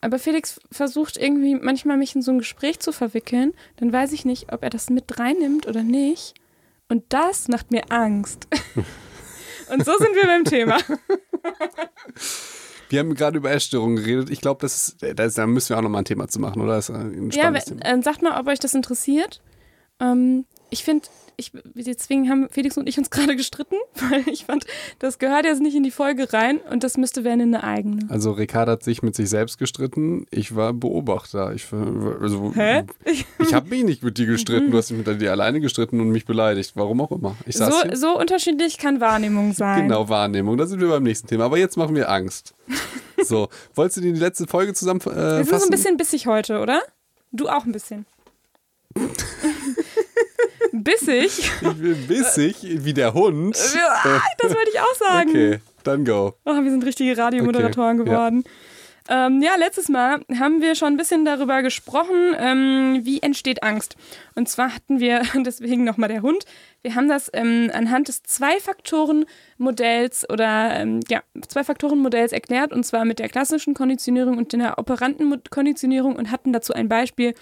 aber Felix versucht irgendwie manchmal mich in so ein Gespräch zu verwickeln. Dann weiß ich nicht, ob er das mit reinnimmt oder nicht. Und das macht mir Angst. Und so sind wir beim Thema. Wir haben gerade über Essstörungen geredet. Ich glaube, das, das, da müssen wir auch nochmal ein Thema zu machen, oder? Ja, Thema. äh, sagt mal, ob euch das interessiert. Ähm, ich finde, ich, deswegen haben Felix und ich uns gerade gestritten, weil ich fand, das gehört jetzt nicht in die Folge rein und das müsste werden in eine eigene. Also Ricardo hat sich mit sich selbst gestritten. Ich war Beobachter. Ich, also, Hä? ich habe mich nicht mit dir gestritten. Du hast dich mit dir alleine gestritten und mich beleidigt. Warum auch immer. Ich saß So, hier. so unterschiedlich kann Wahrnehmung sein. Genau, Wahrnehmung. Da sind wir beim nächsten Thema. Aber jetzt machen wir Angst. So, wolltest du die letzte Folge zusammenfassen? Äh, Wir sind so ein bisschen bissig heute, oder? Du auch ein bisschen. bissig? Ich bin bissig wie der Hund. Ja, das wollte ich auch sagen. Okay, dann go. Oh, wir sind richtige Radiomoderatoren Okay, geworden. Ähm, ja, letztes Mal haben wir schon ein bisschen darüber gesprochen, ähm, wie entsteht Angst. Und zwar hatten wir, deswegen nochmal der Hund, wir haben das ähm, anhand des Zwei-Faktoren-Modells oder ähm, ja, Zwei-Faktoren-Modells erklärt, und zwar mit der klassischen Konditionierung und der operanten Konditionierung und hatten dazu ein Beispiel,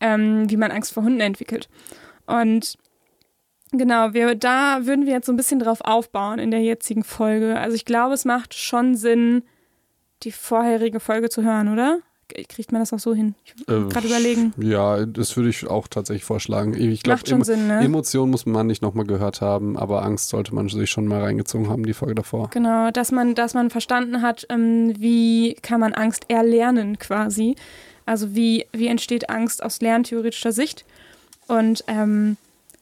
ähm, wie man Angst vor Hunden entwickelt. Und Genau, wir, da würden wir jetzt so ein bisschen drauf aufbauen in der jetzigen Folge. Also ich glaube, es macht schon Sinn, die vorherige Folge zu hören, oder? Kriegt man das auch so hin? Ich Äh, gerade überlegen. Ja, das würde ich auch tatsächlich vorschlagen. Ich glaube, Macht schon Sinn, ne? Emotionen muss man nicht nochmal gehört haben, aber Angst sollte man sich schon mal reingezogen haben, die Folge davor. Genau, dass man, dass man verstanden hat, ähm, wie kann man Angst erlernen quasi. Also wie, wie entsteht Angst aus lerntheoretischer Sicht. Und ähm,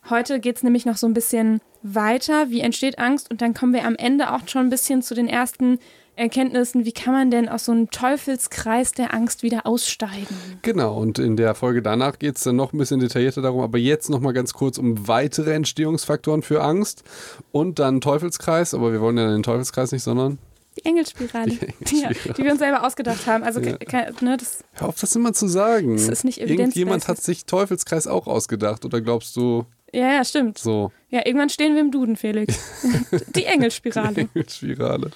heute geht es nämlich noch so ein bisschen weiter, wie entsteht Angst. Und dann kommen wir am Ende auch schon ein bisschen zu den ersten Erkenntnissen, wie kann man denn aus so einem Teufelskreis der Angst wieder aussteigen. Genau, und in der Folge danach geht es dann noch ein bisschen detaillierter darum, aber jetzt nochmal ganz kurz um weitere Entstehungsfaktoren für Angst und dann Teufelskreis, aber wir wollen ja den Teufelskreis nicht, sondern Die Engelspirale. Die Engelspirale. Ja, die wir uns selber ausgedacht haben. Also Ja. ne, das hör auf, das immer zu sagen. Das ist nicht Irgendjemand evidenzbasiert. hat sich Teufelskreis auch ausgedacht oder glaubst du Ja, ja, stimmt. so? Ja, irgendwann stehen wir im Duden, Felix. Die Engelspirale. Spirale.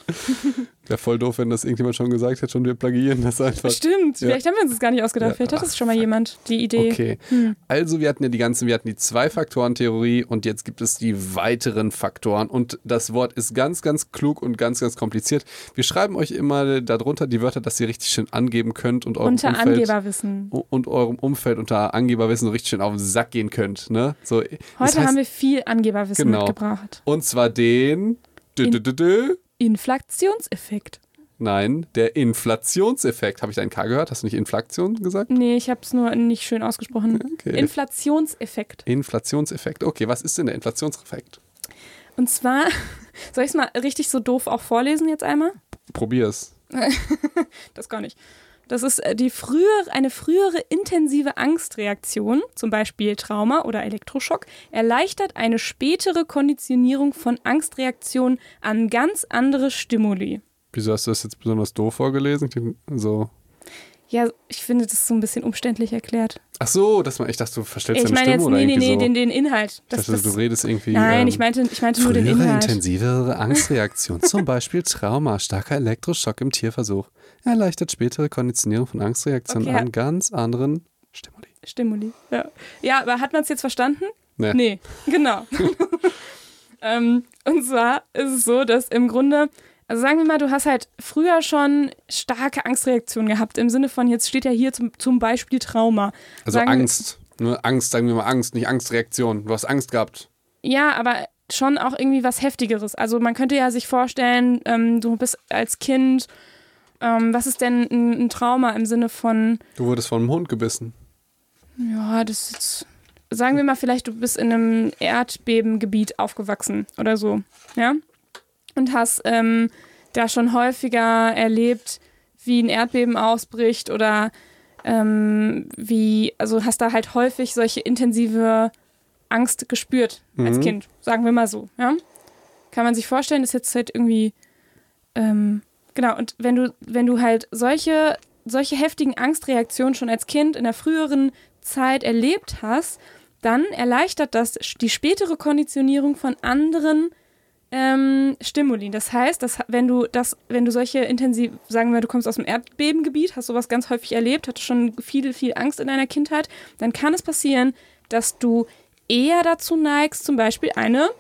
Wäre voll doof, wenn das irgendjemand schon gesagt hätte und wir plagieren das einfach. Stimmt. Ja. Vielleicht haben wir uns das gar nicht ausgedacht. Ja. Vielleicht hat das schon mal jemand die Idee. Okay. Hm. Also wir hatten ja die ganzen, wir hatten die Zwei-Faktoren-Theorie und jetzt gibt es die weiteren Faktoren und das Wort ist ganz, ganz klug und ganz, ganz kompliziert. Wir schreiben euch immer darunter die Wörter, dass ihr richtig schön angeben könnt und eurem Unter Umfeld Angeberwissen. und eurem Umfeld unter Angeberwissen richtig schön auf den Sack gehen könnt. Ne? So, das Heute heißt- haben wir viel Angeberwissen Genau. mitgebracht. und zwar den dü, In- dü, dü, dü, Inflationseffekt. Nein, der Inflationseffekt. Habe ich da ein K gehört? Hast du nicht Inflation gesagt? Nee, ich habe es nur nicht schön ausgesprochen. Okay. Inflationseffekt. Inflationseffekt. Okay, was ist denn der Inflationseffekt? Und zwar, soll ich es mal richtig so doof auch vorlesen jetzt einmal? Probier's. Das gar nicht. Das ist äh, die frühere, eine frühere intensive Angstreaktion, zum Beispiel Trauma oder Elektroschock, erleichtert eine spätere Konditionierung von Angstreaktionen an ganz andere Stimuli. Wieso hast du das jetzt besonders doof vorgelesen? So. Ja, ich finde das so ein bisschen umständlich erklärt. Ach so, dass man, ich dachte, du verstellst Ich deine meine Stimme jetzt, oder nee, nee, irgendwie nee, so. den, den Inhalt. Das, dachte, das, du redest irgendwie. nein, ähm, ich meinte, ich meinte nur den Inhalt. intensivere Angstreaktion, zum Beispiel Trauma, starker Elektroschock im Tierversuch, erleichtert spätere Konditionierung von Angstreaktionen Okay. an ganz anderen Stimuli. Stimuli. Ja, ja aber hat man es jetzt verstanden? Nee. Nee, genau. ähm, und zwar ist es so, dass im Grunde, also sagen wir mal, du hast halt früher schon starke Angstreaktionen gehabt, im Sinne von, jetzt steht ja hier zum, zum Beispiel Trauma. Also Sagen Angst. Nur Angst, sagen wir mal Angst, nicht Angstreaktion. Du hast Angst gehabt. Ja, aber schon auch irgendwie was Heftigeres. Also man könnte ja sich vorstellen, ähm, du bist als Kind, ähm, was ist denn ein, ein Trauma im Sinne von, Du wurdest von einem Hund gebissen. Ja, das ist jetzt. Sagen wir mal, vielleicht du bist in einem Erdbebengebiet aufgewachsen oder so, ja? Und hast ähm, da schon häufiger erlebt, wie ein Erdbeben ausbricht oder ähm, wie, also hast da halt häufig solche intensive Angst gespürt als Mhm. Kind, sagen wir mal so, ja? Kann man sich vorstellen, ist jetzt halt irgendwie, ähm, genau, und wenn du, wenn du halt solche, solche heftigen Angstreaktionen schon als Kind in der früheren Zeit erlebt hast, dann erleichtert das die spätere Konditionierung von anderen ähm, Stimuli. Das heißt, dass, wenn du das, wenn du solche intensiv, sagen wir, du kommst aus dem Erdbebengebiet, hast sowas ganz häufig erlebt, hattest schon viel, viel Angst in deiner Kindheit, dann kann es passieren, dass du eher dazu neigst, zum Beispiel eine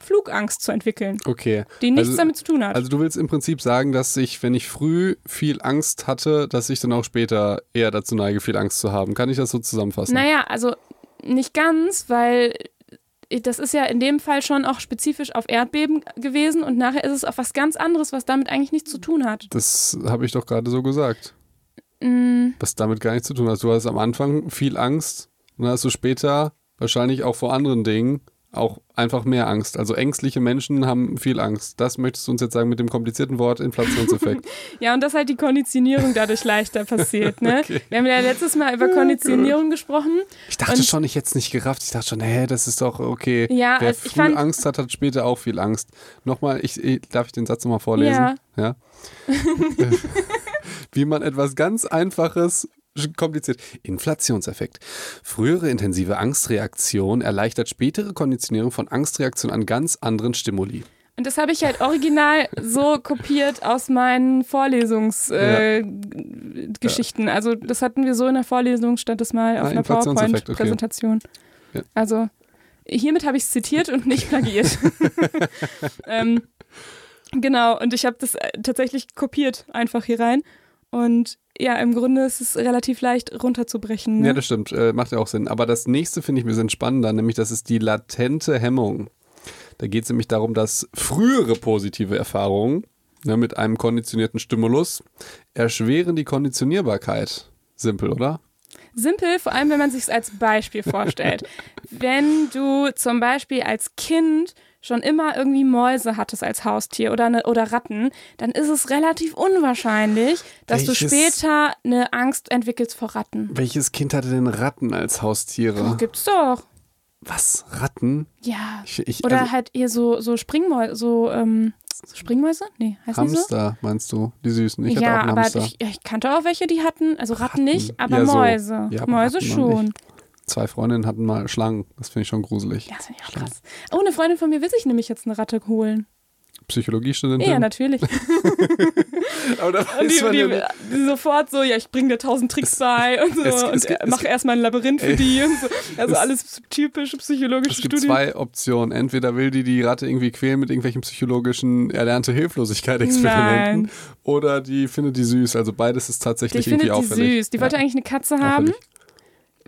Flugangst zu entwickeln, Okay. die nichts Also- damit zu tun hat. Also du willst im Prinzip sagen, dass ich, wenn ich früh viel Angst hatte, dass ich dann auch später eher dazu neige, viel Angst zu haben. Kann ich das so zusammenfassen? Naja, also nicht ganz, weil das ist ja in dem Fall schon auch spezifisch auf Erdbeben gewesen und nachher ist es auf was ganz anderes, was damit eigentlich nichts zu tun hat. Das habe ich doch gerade so gesagt. Mm, Was damit gar nichts zu tun hat. Du hast am Anfang viel Angst und dann hast du später wahrscheinlich auch vor anderen Dingen auch einfach mehr Angst. Also ängstliche Menschen haben viel Angst. Das möchtest du uns jetzt sagen mit dem komplizierten Wort Inflationseffekt. Ja, und dass halt die Konditionierung dadurch leichter passiert. Ne? Okay. Wir haben ja letztes Mal über Konditionierung gesprochen. Ich dachte schon, ich hätte es nicht gerafft. Ich dachte schon, hä, das ist doch okay. Ja, Wer also früh Angst hat, hat später auch viel Angst. Nochmal, ich, ich, darf ich den Satz nochmal vorlesen? Ja. ja? Wie man etwas ganz Einfaches kompliziert. Inflationseffekt. Frühere intensive Angstreaktion erleichtert spätere Konditionierung von Angstreaktion an ganz anderen Stimuli. Und das habe ich halt original so kopiert aus meinen Vorlesungsgeschichten. Äh, Geschichten. Also das hatten wir so in der Vorlesung, stand das mal auf Ah, einer Inflationseffekt, okay. PowerPoint-Präsentation. Ja. Also hiermit habe ich es zitiert und nicht plagiiert. ähm, genau, und ich habe das äh, tatsächlich kopiert einfach hier rein. Und ja, im Grunde ist es relativ leicht runterzubrechen. Ne? Ja, das stimmt. Äh, macht ja auch Sinn. Aber das nächste finde ich ein bisschen spannender, nämlich das ist die latente Hemmung. Da geht es nämlich darum, dass frühere positive Erfahrungen ne, mit einem konditionierten Stimulus erschweren die Konditionierbarkeit. Simpel, oder? Simpel, vor allem wenn man sich es als Beispiel vorstellt. wenn du zum Beispiel als Kind schon immer irgendwie Mäuse hattest als Haustier oder, ne, oder Ratten, dann ist es relativ unwahrscheinlich, dass du Welches- später eine Angst entwickelst vor Ratten. Welches Kind hatte denn Ratten als Haustiere? Gibt's doch. Was? Ratten? Ja. Ich, ich, Oder also, halt eher so, so Springmäuse, so, ähm, so Springmäuse? Nee, heißt die so? Hamster, meinst du? Die süßen. Ich hatte auch ja, einen aber Hamster. ich, ich kannte auch welche, die hatten, also Ratten, Ratten. nicht, aber Ja, so. Mäuse. Ja, aber Mäuse Ratten schon. Zwei Freundinnen hatten mal Schlangen. Das finde ich schon gruselig. Ja, das finde ich auch krass. Oh, eine Freundin von mir will sich nämlich jetzt eine Ratte holen. Psychologiestudentin. Ja, natürlich. aber da Und die, ja die, die sofort so, ja, ich bringe dir tausend Tricks bei und so es- es und mach erstmal ein Labyrinth für Ey. die und so. Also Es- alles typische psychologische Es gibt Studien. zwei Optionen. Entweder will die die Ratte irgendwie quälen mit irgendwelchen psychologischen erlernte Hilflosigkeit-Experimenten Nein. oder die findet die süß. Also beides ist tatsächlich Ich finde irgendwie die auffällig. süß. Die wollte Ja, eigentlich eine Katze haben, auffällig.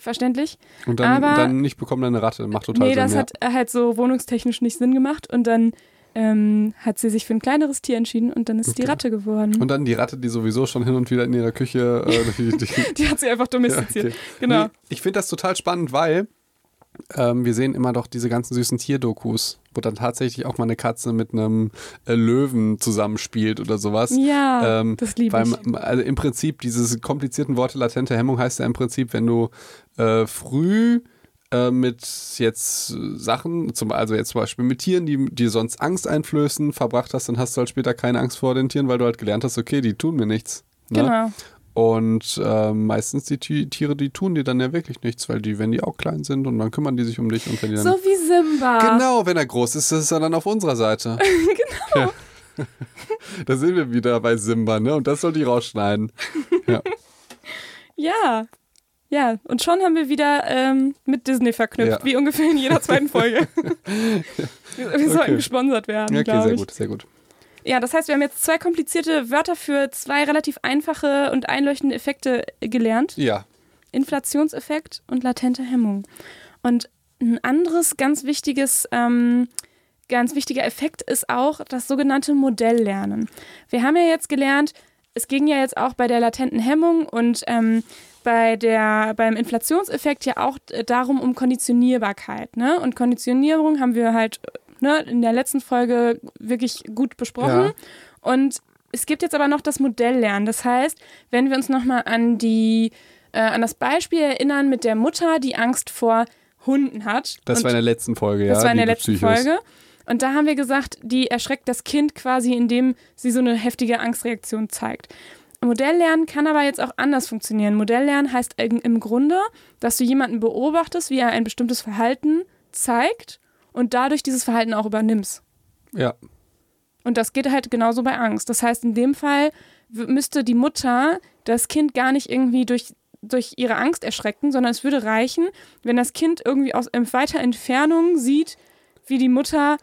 Verständlich. Und dann, aber- dann nicht bekommen eine Ratte. Macht total nee, Sinn. das ja. hat halt so wohnungstechnisch nicht Sinn gemacht und dann ähm, hat sie sich für ein kleineres Tier entschieden und dann ist die Okay. Ratte geworden. Und dann die Ratte, die sowieso schon hin und wieder in ihrer Küche. Äh, die, die, die hat sie einfach domestiziert. okay. Genau. Nee, ich finde das total spannend, weil ähm, wir sehen immer doch diese ganzen süßen Tierdokus, wo dann tatsächlich auch mal eine Katze mit einem äh, Löwen zusammenspielt oder sowas. Ja, Ähm, das liebe ich. also im Prinzip, diese komplizierten Worte latente Hemmung heißt ja im Prinzip, wenn du äh, früh äh, mit jetzt Sachen, zum, also jetzt zum Beispiel mit Tieren, die dir sonst Angst einflößen, verbracht hast, dann hast du halt später keine Angst vor den Tieren, weil du halt gelernt hast, okay, die tun mir nichts. Ne? Genau. Und äh, meistens die Ti- Tiere, die tun dir dann ja wirklich nichts, weil die, wenn die auch klein sind und dann kümmern die sich um dich und wenn die dann. So wie Simba. Genau, wenn er groß ist, ist er dann auf unserer Seite. genau. Ja. Da sind wir wieder bei Simba, ne? Und das soll die rausschneiden. Ja. Ja. Ja, und schon haben wir wieder ähm, mit Disney verknüpft, Ja. wie ungefähr in jeder zweiten Folge. wir sollten Okay. gesponsert werden, Ja, okay, sehr ich. gut, sehr gut. Ja, das heißt, wir haben jetzt zwei komplizierte Wörter für zwei relativ einfache und einleuchtende Effekte gelernt. Ja, Inflationseffekt und latente Hemmung. Und ein anderes ganz wichtiges, ähm, ganz wichtiger Effekt ist auch das sogenannte Modelllernen. Wir haben ja jetzt gelernt, es ging ja jetzt auch bei der latenten Hemmung und ähm, bei der, beim Inflationseffekt ja auch äh, darum um Konditionierbarkeit. Ne? Und Konditionierung haben wir halt äh, ne, in der letzten Folge wirklich gut besprochen. Ja. Und es gibt jetzt aber noch das Modelllernen. Das heißt, wenn wir uns nochmal an die äh, an das Beispiel erinnern mit der Mutter, die Angst vor Hunden hat. das war in der letzten Folge, ja. das war in der letzten Psychos. Folge. Und da haben wir gesagt, die erschreckt das Kind quasi, indem sie so eine heftige Angstreaktion zeigt. Modelllernen kann aber jetzt auch anders funktionieren. Modelllernen heißt im Grunde, dass du jemanden beobachtest, wie er ein bestimmtes Verhalten zeigt und dadurch dieses Verhalten auch übernimmst. Ja. Und das geht halt genauso bei Angst. Das heißt, in dem Fall müsste die Mutter das Kind gar nicht irgendwie durch, durch ihre Angst erschrecken, sondern es würde reichen, wenn das Kind irgendwie aus weiter Entfernung sieht, wie die Mutter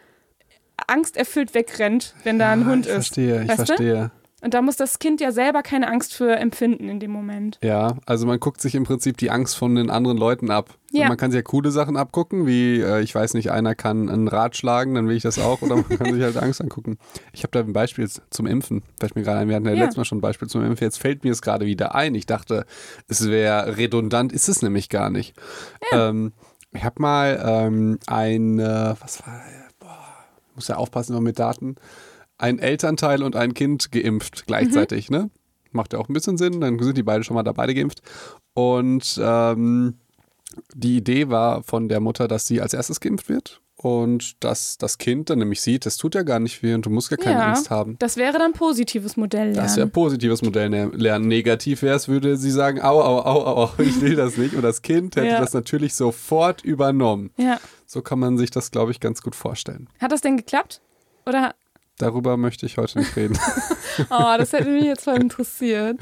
angsterfüllt wegrennt, wenn da ein Ah, Hund ich ist. verstehe, ich Weißt du? verstehe. Und da muss das Kind ja selber keine Angst für empfinden in dem Moment. Ja, also man guckt sich im Prinzip die Angst von den anderen Leuten ab. Ja. Und man kann sich ja coole Sachen abgucken, wie, äh, ich weiß nicht, einer kann ein Rad schlagen, dann will ich das auch, oder man kann sich halt Angst angucken. Ich habe da ein Beispiel zum Impfen. Fällt mir gerade ein, wir hatten ja, Ja. letztes Mal schon ein Beispiel zum Impfen. Jetzt fällt mir es gerade wieder ein. Ich dachte, es wäre redundant, ist es nämlich gar nicht. Ähm, ich habe mal ähm, ein, äh, was war, boah, muss ja aufpassen immer mit Daten, ein Elternteil und ein Kind geimpft gleichzeitig, ne? Macht ja auch ein bisschen Sinn, dann sind die beide schon mal da beide geimpft. Und ähm, die Idee war von der Mutter, dass sie als erstes geimpft wird und dass das Kind dann nämlich sieht, das tut ja gar nicht weh und du musst gar keine ja, Angst haben. das wäre dann positives Modell Das wäre lernen. positives Modell ne- lernen. Negativ wäre es, würde sie sagen, au, au, au, au, au, ich will das nicht. Und das Kind hätte Ja. das natürlich sofort übernommen. Ja. So kann man sich das, glaube ich, ganz gut vorstellen. Hat das denn geklappt? Oder? Darüber möchte ich heute nicht reden. Oh, das hätte mich jetzt voll interessiert.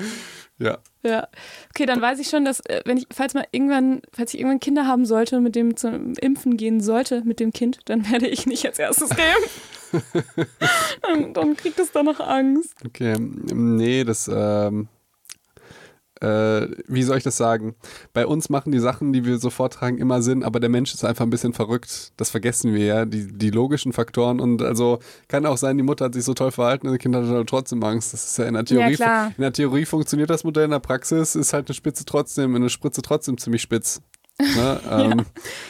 ja. Ja. Okay, dann weiß ich schon, dass äh, wenn ich, falls mal irgendwann, falls ich irgendwann Kinder haben sollte, mit dem zum Impfen gehen sollte mit dem Kind, dann werde ich nicht als erstes geimpft. dann, dann kriegt es da noch Angst. Okay, nee, das, ähm, äh, wie soll ich das sagen? Bei uns machen die Sachen, die wir so vortragen, immer Sinn, aber der Mensch ist einfach ein bisschen verrückt. Das vergessen wir ja, die, die logischen Faktoren. Und also kann auch sein, die Mutter hat sich so toll verhalten und das Kind hat halt trotzdem Angst. Das ist ja in der Theorie. Ja. In der Theorie funktioniert das Modell, in der Praxis ist halt eine Spitze trotzdem, eine Spritze trotzdem ziemlich spitz. Ne? ähm,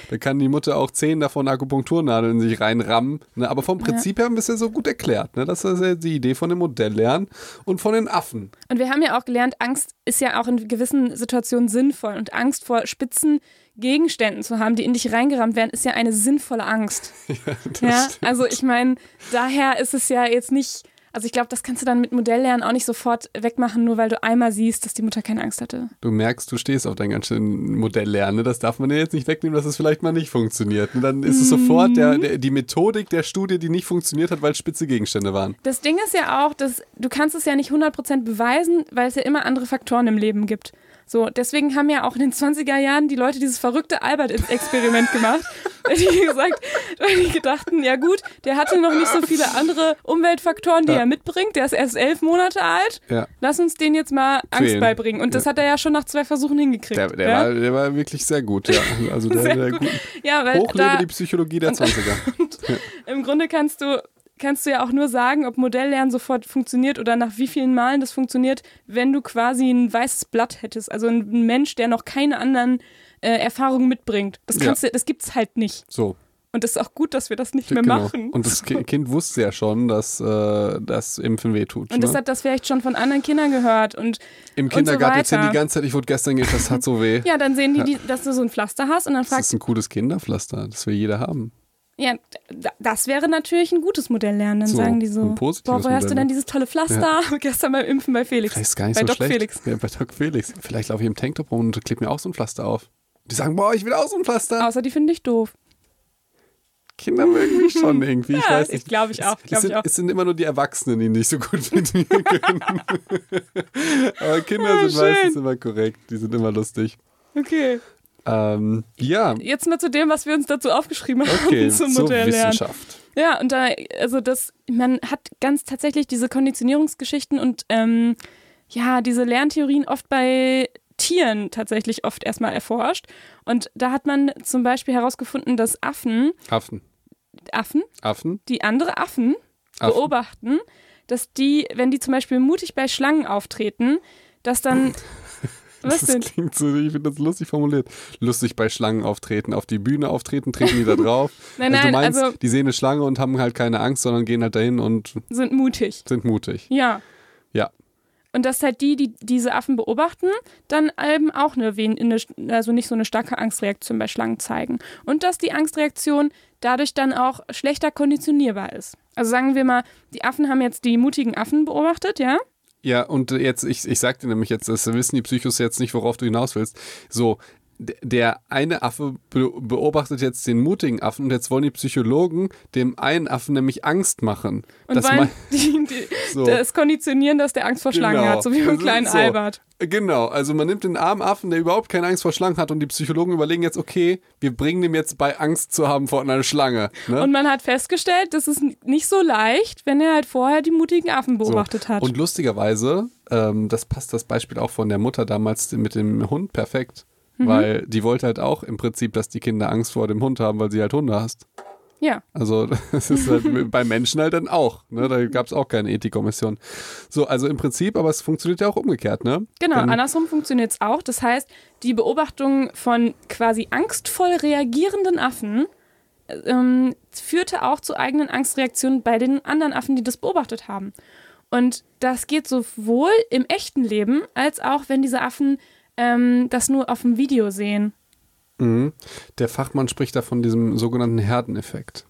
Da kann die Mutter auch zehn davon Akupunkturnadeln in sich reinrammen. Ne? Aber vom Prinzip her haben wir es ja so gut erklärt. Ne? Das ist ja die Idee von dem Modelllernen und von den Affen. Und wir haben ja auch gelernt, Angst ist ja auch in gewissen Situationen sinnvoll. Und Angst vor spitzen Gegenständen zu haben, die in dich reingerammt werden, ist ja eine sinnvolle Angst. Ja, also ich meine, daher ist es ja jetzt nicht, also ich glaube, das kannst du dann mit Modelllernen auch nicht sofort wegmachen, nur weil du einmal siehst, dass die Mutter keine Angst hatte. Du merkst, du stehst auf dein ganz schön Modelllernen. Ne? Das darf man dir jetzt nicht wegnehmen, dass es vielleicht mal nicht funktioniert. Und dann ist es sofort der, der, die Methodik der Studie, die nicht funktioniert hat, weil es spitze Gegenstände waren. Das Ding ist ja auch, dass du kannst es ja nicht 100% beweisen, weil es ja immer andere Faktoren im Leben gibt. So, deswegen haben ja auch in den 20er Jahren die Leute dieses verrückte Albert-Experiment gemacht. Weil die gesagt, weil die gedachten, ja gut, der hatte noch nicht so viele andere Umweltfaktoren, die Ja. er mitbringt. Der ist erst elf Monate alt. Ja. Lass uns den jetzt mal Angst Quälen. beibringen. Und das Ja. hat er ja schon nach zwei Versuchen hingekriegt. Der, der, war, der war wirklich sehr gut, ja. Also der, Sehr der gut. gut. ja, weil Hochlebe da, die Psychologie der 20er. Im Grunde kannst du, kannst du ja auch nur sagen, ob Modelllernen sofort funktioniert oder nach wie vielen Malen das funktioniert, wenn du quasi ein weißes Blatt hättest. Also ein Mensch, der noch keine anderen äh, Erfahrungen mitbringt. Das, kannst du, das gibt's halt nicht. So, Und es ist auch gut, dass wir das nicht mehr genau. machen. Und das Ki- Kind wusste ja schon, dass äh, das Impfen wehtut. Und das ne? hat das vielleicht schon von anderen Kindern gehört. Und Im und so Kindergarten erzählen die ganze Zeit, ich wurde gestern geimpft, das hat so weh. ja, dann sehen die, die, dass du so ein Pflaster hast und dann Das fragst ist ein cooles Kinderpflaster, das will jeder haben. Ja, das wäre natürlich ein gutes Modelllernen. Dann So, sagen die so, ein positives boah, woher hast du Modell, denn ne? dieses tolle Pflaster? Gestern beim Impfen bei Felix. Vielleicht ist gar nicht bei so Doc schlecht. Felix. Ja, bei Doc Felix. Vielleicht laufe ich im Tanktop rum und klebe mir auch so ein Pflaster auf. Die sagen, boah, ich will auch so ein Pflaster. Außer die finde ich doof. Kinder mögen mich schon irgendwie. Ich Ja, weiß ich nicht. glaub ich auch, Es, glaub es, ich sind, auch. es sind immer nur die Erwachsenen, die nicht so gut mit mir können. Aber Kinder Ah, sind meistens schön. immer korrekt. Die sind immer lustig. Okay. Ähm, ja, Jetzt mal zu dem, was wir uns dazu aufgeschrieben haben okay, zum zur Modelllernen. Wissenschaft. Ja, und da, also das, man hat ganz tatsächlich diese Konditionierungsgeschichten und ähm, ja, diese Lerntheorien oft bei Tieren tatsächlich oft erstmal erforscht. Und da hat man zum Beispiel herausgefunden, dass Affen, Affen. Affen, Affen. die andere Affen, Affen. beobachten, dass die, wenn die zum Beispiel mutig bei Schlangen auftreten, dass dann. was Das denn? klingt so, ich finde das lustig formuliert. Lustig bei Schlangen auftreten, auf die Bühne auftreten, treten die da drauf. Nein, also du nein, meinst, also- die sehen eine Schlange und haben halt keine Angst, sondern gehen halt dahin und Sind mutig. sind mutig. Ja. Ja. Und dass halt die, die diese Affen beobachten, dann eben auch eine, eine, also nicht so eine starke Angstreaktion bei Schlangen zeigen. Und dass die Angstreaktion dadurch dann auch schlechter konditionierbar ist. Also sagen wir mal, die Affen haben jetzt die mutigen Affen beobachtet, ja? Ja, und jetzt, ich, ich sag dir nämlich jetzt, das wissen die Psychos jetzt nicht, worauf du hinaus willst. So, der eine Affe be beobachtet jetzt den mutigen Affen und jetzt wollen die Psychologen dem einen Affen nämlich Angst machen. Und Das wollen mein- die, die, So. das konditionieren, dass der Angst vor Schlangen Genau. hat, so wie beim Also kleinen so. Albert. Genau, also man nimmt den armen Affen, der überhaupt keine Angst vor Schlangen hat und die Psychologen überlegen jetzt, okay, wir bringen dem jetzt bei Angst zu haben vor einer Schlange. Ne? Und man hat festgestellt, das ist nicht so leicht, wenn er halt vorher die mutigen Affen beobachtet so. hat. Und lustigerweise, ähm, das passt das Beispiel auch von der Mutter damals mit dem Hund perfekt. Mhm. Weil die wollte halt auch im Prinzip, dass die Kinder Angst vor dem Hund haben, weil sie halt Hunde hast. ja. Also das ist halt bei Menschen halt dann auch. Ne? Da gab es auch keine Ethikkommission. So, also im Prinzip, aber es funktioniert ja auch umgekehrt, ne? Genau, Wenn- andersrum funktioniert es auch. Das heißt, die Beobachtung von quasi angstvoll reagierenden Affen ähm, führte auch zu eigenen Angstreaktionen bei den anderen Affen, die das beobachtet haben. Und das geht sowohl im echten Leben, als auch wenn diese Affen ähm, das nur auf dem Video sehen. Mhm. Der Fachmann spricht da von diesem sogenannten Herdeneffekt.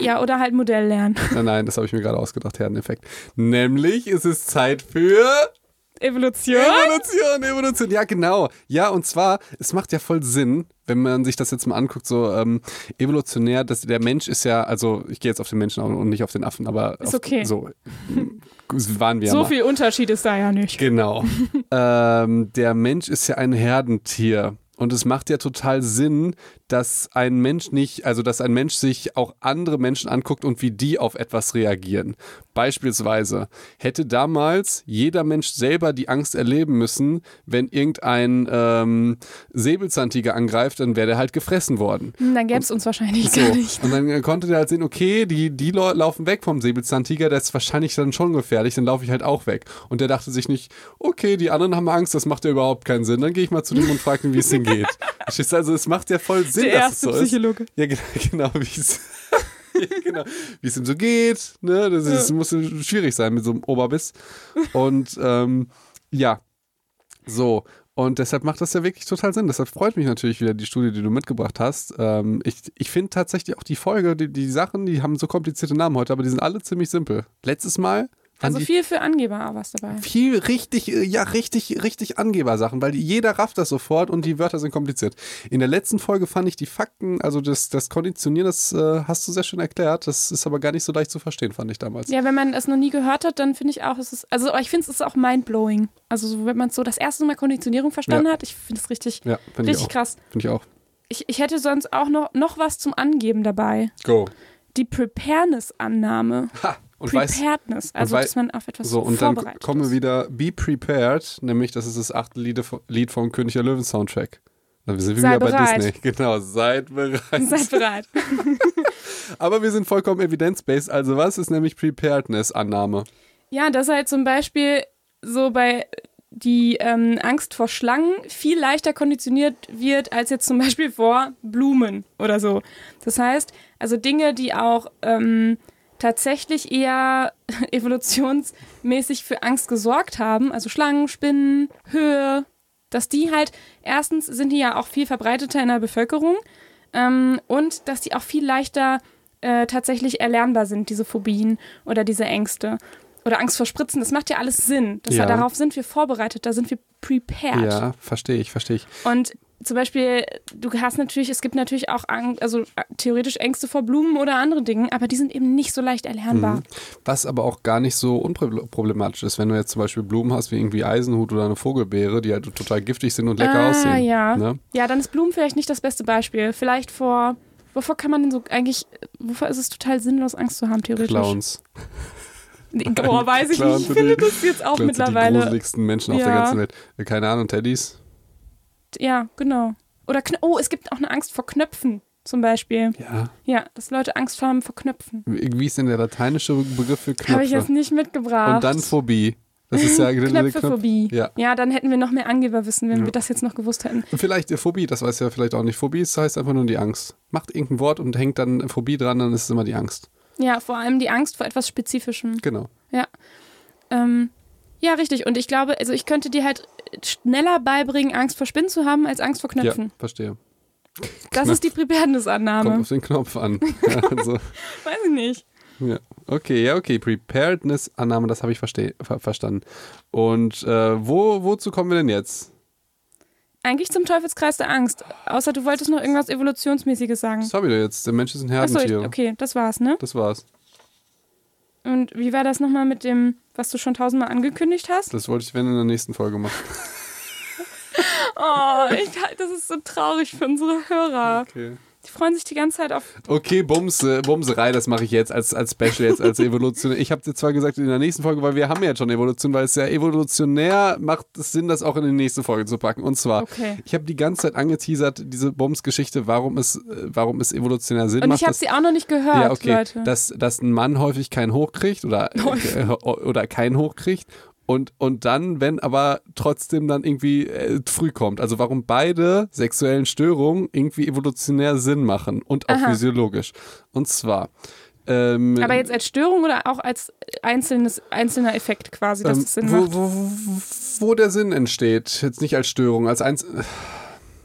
Ja, oder halt Modell lernen. Nein, nein, das habe ich mir gerade ausgedacht, Herdeneffekt. Nämlich ist es Zeit für Evolution. Evolution, Evolution. Ja, genau. Ja, und zwar, es macht ja voll Sinn, wenn man sich das jetzt mal anguckt, so ähm, evolutionär, dass der Mensch ist ja, also ich gehe jetzt auf den Menschen und nicht auf den Affen, aber Ist auf, okay. so waren wir ja So mal. viel Unterschied ist da ja nicht. Genau. ähm, der Mensch ist ja ein Herdentier. Und es macht ja total Sinn, dass ein Mensch nicht, also dass ein Mensch sich auch andere Menschen anguckt und wie die auf etwas reagieren. Beispielsweise hätte damals jeder Mensch selber die Angst erleben müssen, wenn irgendein ähm, Säbelzahntiger angreift, dann wäre der halt gefressen worden. Hm, Dann gäbe es uns wahrscheinlich So. gar nicht. Und dann konnte der halt sehen, okay, die, die lau- laufen weg vom Säbelzahntiger, der ist wahrscheinlich dann schon gefährlich, dann laufe ich halt auch weg. Und der dachte sich nicht, okay, die anderen haben Angst, das macht ja überhaupt keinen Sinn. Dann gehe ich mal zu dem und frage ihn, wie es ihm geht. Also es macht ja voll Sinn, Der dass es so ist. Psychologe. Ja, genau, genau wie es. Ja, genau, wie es ihm so geht, ne? Das, ist, muss schwierig sein mit so einem Oberbiss. Und ähm, ja, so. Und deshalb macht das ja wirklich total Sinn. Deshalb freut mich natürlich wieder die Studie, die du mitgebracht hast. Ähm, ich ich finde tatsächlich auch die Folge, die, die Sachen, die haben so komplizierte Namen heute, aber die sind alle ziemlich simpel. Letztes Mal Also viel für Angeber auch was dabei. viel richtig, äh, ja, richtig, richtig Angebersachen, weil jeder rafft das sofort und die Wörter sind kompliziert. In der letzten Folge fand ich die Fakten, also das, das Konditionieren, das äh, hast du sehr schön erklärt. Das ist aber gar nicht so leicht zu verstehen, fand ich damals. Ja, wenn man es noch nie gehört hat, dann finde ich auch, es ist, also ich finde es ist auch mindblowing. Also so, wenn man so das erste Mal Konditionierung verstanden Ja. hat, ich finde es richtig, Ja, finde ich richtig krass. Finde ich auch. Ich, ich hätte sonst auch noch, noch was zum Angeben dabei. Go. Die Preparedness-Annahme. Ha! Und Preparedness, also wei- dass man auf etwas so, und dann kommen wir wieder Be Prepared, nämlich das ist das achte Lied, vom König der Löwen Soundtrack. Da sind wir Sei wieder bei. Disney. Genau, seid bereit. Seid bereit. Aber wir sind vollkommen evidence-based. Also was ist nämlich Preparedness-Annahme? Ja, dass halt zum Beispiel so bei die ähm, Angst vor Schlangen viel leichter konditioniert wird als jetzt zum Beispiel vor Blumen oder so. Das heißt, also Dinge, die auch ähm, tatsächlich eher evolutionsmäßig für Angst gesorgt haben, also Schlangen, Spinnen, Höhe, dass die halt, erstens sind die ja auch viel verbreiteter in der Bevölkerung ähm, und dass die auch viel leichter äh, tatsächlich erlernbar sind, diese Phobien oder diese Ängste. Oder Angst vor Spritzen, das macht ja alles Sinn. Das, Ja. Darauf sind wir vorbereitet, da sind wir prepared. Ja, verstehe ich, verstehe ich. Und zum Beispiel, du hast natürlich, es gibt natürlich auch also äh, theoretisch Ängste vor Blumen oder anderen Dingen, aber die sind eben nicht so leicht erlernbar. Mhm. Was aber auch gar nicht so unproblematisch ist, wenn du jetzt zum Beispiel Blumen hast wie irgendwie Eisenhut oder eine Vogelbeere, die halt total giftig sind und lecker ah, aussehen. ja. Ne? Ja, dann ist Blumen vielleicht nicht das beste Beispiel. Vielleicht vor, wovor kann man denn so eigentlich, wovor ist es total sinnlos, Angst zu haben, theoretisch? Clowns. Oh, weiß ich nicht. Ich finde das jetzt auch sind die mittlerweile. gruseligsten Menschen auf der Ja. ganzen Welt. Keine Ahnung, Teddys. Ja, genau. Oder Kn oh, es gibt auch eine Angst vor Knöpfen zum Beispiel. Ja. Ja, dass Leute Angst haben vor Knöpfen. Wie ist denn der lateinische Begriff für Habe ich jetzt Knöpfe? nicht mitgebracht. Und dann Phobie. Das ist ja Knöpfephobie. Ja. ja, dann hätten wir noch mehr Angeberwissen, wenn Ja. wir das jetzt noch gewusst hätten. Vielleicht äh, Phobie, das weiß ja vielleicht auch nicht. Phobie das heißt einfach nur die Angst. Macht irgendein Wort und hängt dann Phobie dran, dann ist es immer die Angst. Ja, vor allem die Angst vor etwas Spezifischem. Genau. Ähm, ja, richtig. Und ich glaube, also ich könnte dir halt schneller beibringen, Angst vor Spinnen zu haben, als Angst vor Ja, Knöpfen. verstehe. das ist die Kommt Preparedness-Annahme. auf den Knopf an. Ja, also, Weiß ich nicht. ja. Okay, ja, okay. Preparedness-Annahme, das habe ich ver verstanden. Und äh, wo, wozu kommen wir denn jetzt? Eigentlich zum Teufelskreis der Angst. Außer du wolltest noch irgendwas Evolutionsmäßiges sagen. Das habe ich doch jetzt. Der Mensch ist ein Achso, Herdentier. okay, das war's, ne? Das war's. Und wie war das nochmal mit dem, was du schon tausendmal angekündigt hast? Das wollte ich, wenn in der nächsten Folge machen. Oh, ich, das ist so traurig für unsere Hörer. Okay. Die freuen sich die ganze Zeit auf. Okay, Bumse, Bumserei, das mache ich jetzt als, als Special, jetzt als Evolution. Ich habe dir zwar gesagt in der nächsten Folge, weil wir haben ja jetzt schon Evolution, weil es ja evolutionär macht es Sinn, das auch in die nächste Folge zu packen. Und zwar, Okay. ich habe die ganze Zeit angeteasert, diese Bums-Geschichte, warum es, warum es evolutionär Sinn Und macht. ich habe sie auch noch nicht gehört, ja, okay, Leute. dass, dass ein Mann häufig keinen Hoch kriegt oder, äh, oder keinen Hoch kriegt. Und, und dann, wenn aber trotzdem dann irgendwie äh, früh kommt. Also warum beide sexuellen Störungen irgendwie evolutionär Sinn machen und auch Aha. physiologisch. Und zwar. Ähm, Aber jetzt als Störung oder auch als einzelnes, einzelner Effekt quasi, dass ähm, es Sinn wo, macht? wo, wo, wo der Sinn entsteht. Jetzt nicht als Störung, als eins.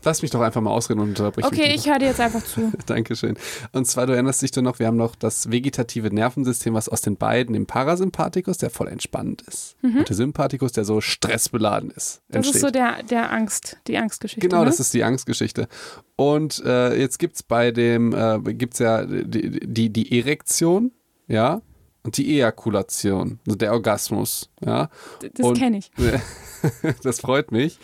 Lass mich doch einfach mal ausreden und unterbrich mich Okay, ich höre dir jetzt einfach zu. Dankeschön. Und zwar, du erinnerst dich doch noch, wir haben noch das vegetative Nervensystem, was aus den beiden, dem Parasympathikus, der voll entspannt ist, und der Sympathikus, der so stressbeladen ist, Das entsteht. ist so der, der Angst, die Angstgeschichte. Genau, ne? das ist die Angstgeschichte. Und äh, jetzt gibt es bei dem, äh, gibt's ja die, die, die Erektion, ja, und die Ejakulation, also der Orgasmus, ja. Das kenne ich. das freut mich.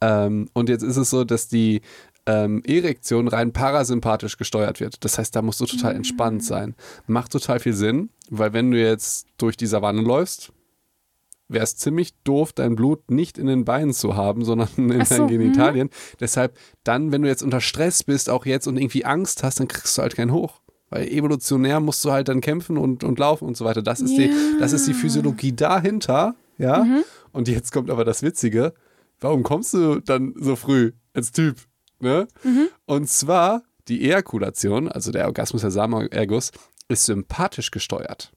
Ähm, und jetzt ist es so, dass die ähm, Erektion rein parasympathisch gesteuert wird. Das heißt, da musst du total entspannt sein. Macht total viel Sinn, weil wenn du jetzt durch die Savanne läufst, wäre es ziemlich doof, dein Blut nicht in den Beinen zu haben, sondern in so, deinen Genitalien. Deshalb dann, wenn du jetzt unter Stress bist, auch jetzt und irgendwie Angst hast, dann kriegst du halt keinen Hoch. Weil evolutionär musst du halt dann kämpfen und, und laufen und so weiter. Das ist, die, das ist die Physiologie dahinter, ja. Und jetzt kommt aber das Witzige. Warum kommst du dann so früh als Typ? Ne? Und zwar die Ejakulation, also der Orgasmus, der Samenerguss, ist sympathisch gesteuert.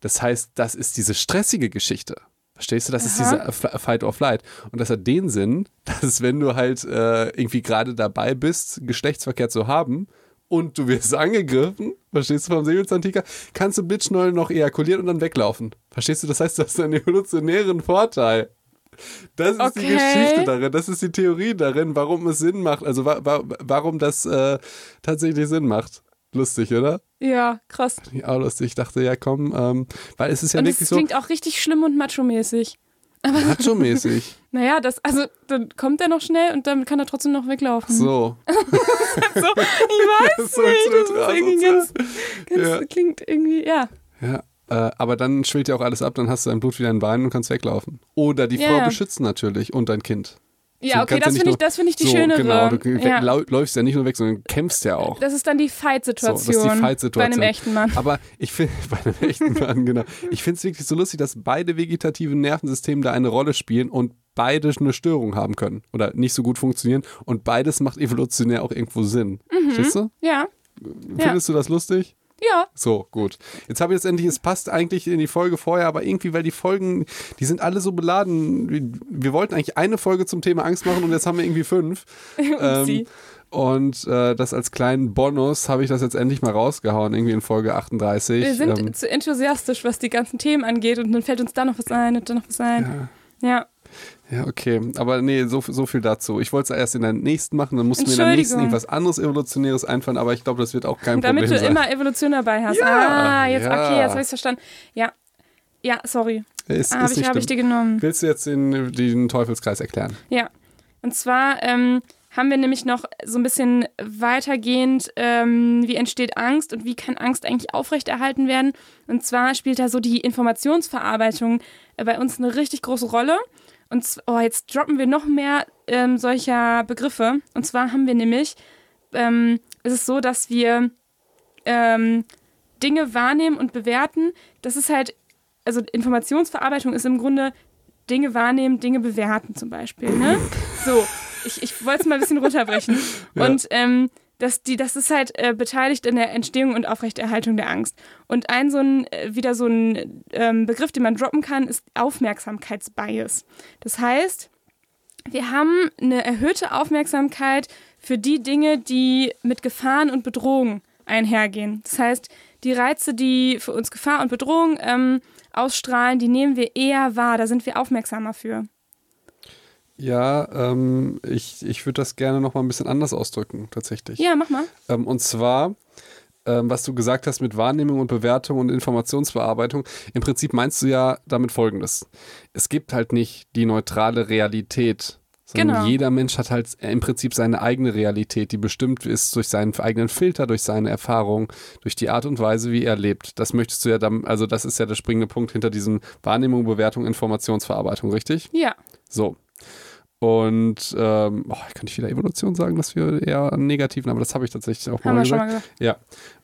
Das heißt, das ist diese stressige Geschichte. Verstehst du? Das ist Aha. diese F- Fight or Flight. Und das hat den Sinn, dass wenn du halt äh, irgendwie gerade dabei bist, Geschlechtsverkehr zu haben und du wirst angegriffen, verstehst du vom Säbelzahntiger, kannst du blitzschnell noch ejakulieren und dann weglaufen. Verstehst du? Das heißt, du hast einen evolutionären Vorteil. Das ist die Okay. Geschichte darin, das ist die Theorie darin, warum es Sinn macht, also wa wa warum das äh, tatsächlich Sinn macht. Lustig, oder? Ja, krass. Ja, auch lustig. Ich dachte, ja komm, ähm, weil es ist ja und wirklich es so klingt auch richtig schlimm und macho-mäßig. macho-mäßig. Naja, das, also dann kommt er noch schnell und dann kann er trotzdem noch weglaufen. So. So, ich weiß So nicht, das ist irgendwie ganz, ganz Ja. klingt irgendwie, ja. Ja, aber dann schwillt ja auch alles ab, dann hast du dein Blut wieder in den Beinen und kannst weglaufen. Oder die Ja, Frau ja. beschützen natürlich und dein Kind. Ja, So, okay, das nicht finde ich, das finde ich die so, schönere. Genau, du ja. läufst ja nicht nur weg, sondern kämpfst ja auch. Das ist dann die So, Fight-Situation. das ist die Fight-Situation. Bei einem echten Mann. Aber ich finde, bei einem echten Mann, genau. Ich finde es wirklich so lustig, dass beide vegetativen Nervensysteme da eine Rolle spielen und beide eine Störung haben können oder nicht so gut funktionieren und beides macht evolutionär auch irgendwo Sinn. Mhm. Verstehst du? Ja, Findest du das lustig? Ja. So, gut. Jetzt habe ich jetzt endlich, es passt eigentlich in die Folge vorher, aber irgendwie, weil die Folgen, die sind alle so beladen. Wir, wir wollten eigentlich eine Folge zum Thema Angst machen und jetzt haben wir irgendwie fünf. Upsi. und äh, das als kleinen Bonus habe ich das jetzt endlich mal rausgehauen, irgendwie in Folge 38. Wir sind ähm, zu enthusiastisch, was die ganzen Themen angeht und dann fällt uns da noch was ein und da noch was ein. Ja. ja, okay. Aber nee, so, so viel dazu. Ich wollte es erst in der nächsten machen, dann mussten wir in der nächsten irgendwas anderes Evolutionäres einfallen, aber ich glaube, das wird auch kein Damit Problem du sein. immer Evolution dabei hast. Ja, ah, jetzt, ja. okay, jetzt habe ich es verstanden. Ja. Ja, sorry. ist, Habe ist ich, hab ich dir genommen. Willst du jetzt den, den Teufelskreis erklären? Ja. Und zwar ähm, haben wir nämlich noch so ein bisschen weitergehend, ähm, wie entsteht Angst und wie kann Angst eigentlich aufrechterhalten werden. Und zwar spielt da so die Informationsverarbeitung äh, bei uns eine richtig große Rolle. Und oh, jetzt droppen wir noch mehr ähm, solcher Begriffe. Und zwar haben wir nämlich, ähm, es ist so, dass wir ähm, Dinge wahrnehmen und bewerten. Das ist halt, also Informationsverarbeitung ist im Grunde Dinge wahrnehmen, Dinge bewerten zum Beispiel. Ne? So, ich, ich wollte es mal ein bisschen runterbrechen. Ja. Und ähm, das, die, das ist halt äh, beteiligt in der Entstehung und Aufrechterhaltung der Angst. Und ein so ein, äh, wieder so ein ähm, Begriff, den man droppen kann, ist Aufmerksamkeitsbias. Das heißt, wir haben eine erhöhte Aufmerksamkeit für die Dinge, die mit Gefahren und Bedrohungen einhergehen. Das heißt, die Reize, die für uns Gefahr und Bedrohung ähm, ausstrahlen, die nehmen wir eher wahr, da sind wir aufmerksamer für. Ja, ähm, ich, ich würde das gerne noch mal ein bisschen anders ausdrücken, tatsächlich. Ja, mach mal. Ähm, und zwar, ähm, was du gesagt hast mit Wahrnehmung und Bewertung und Informationsbearbeitung, im Prinzip meinst du ja damit Folgendes. Es gibt halt nicht die neutrale Realität, sondern Genau. jeder Mensch hat halt im Prinzip seine eigene Realität, die bestimmt ist durch seinen eigenen Filter, durch seine Erfahrung, durch die Art und Weise, wie er lebt. Das möchtest du ja dann, also das ist ja der springende Punkt hinter diesen Wahrnehmung, Bewertung, Informationsverarbeitung, richtig? Ja. So. Und ähm, oh, kann ich wieder Evolution sagen, dass wir eher an negativen, aber das habe ich tatsächlich auch mal gesagt. mal gesagt. Ja.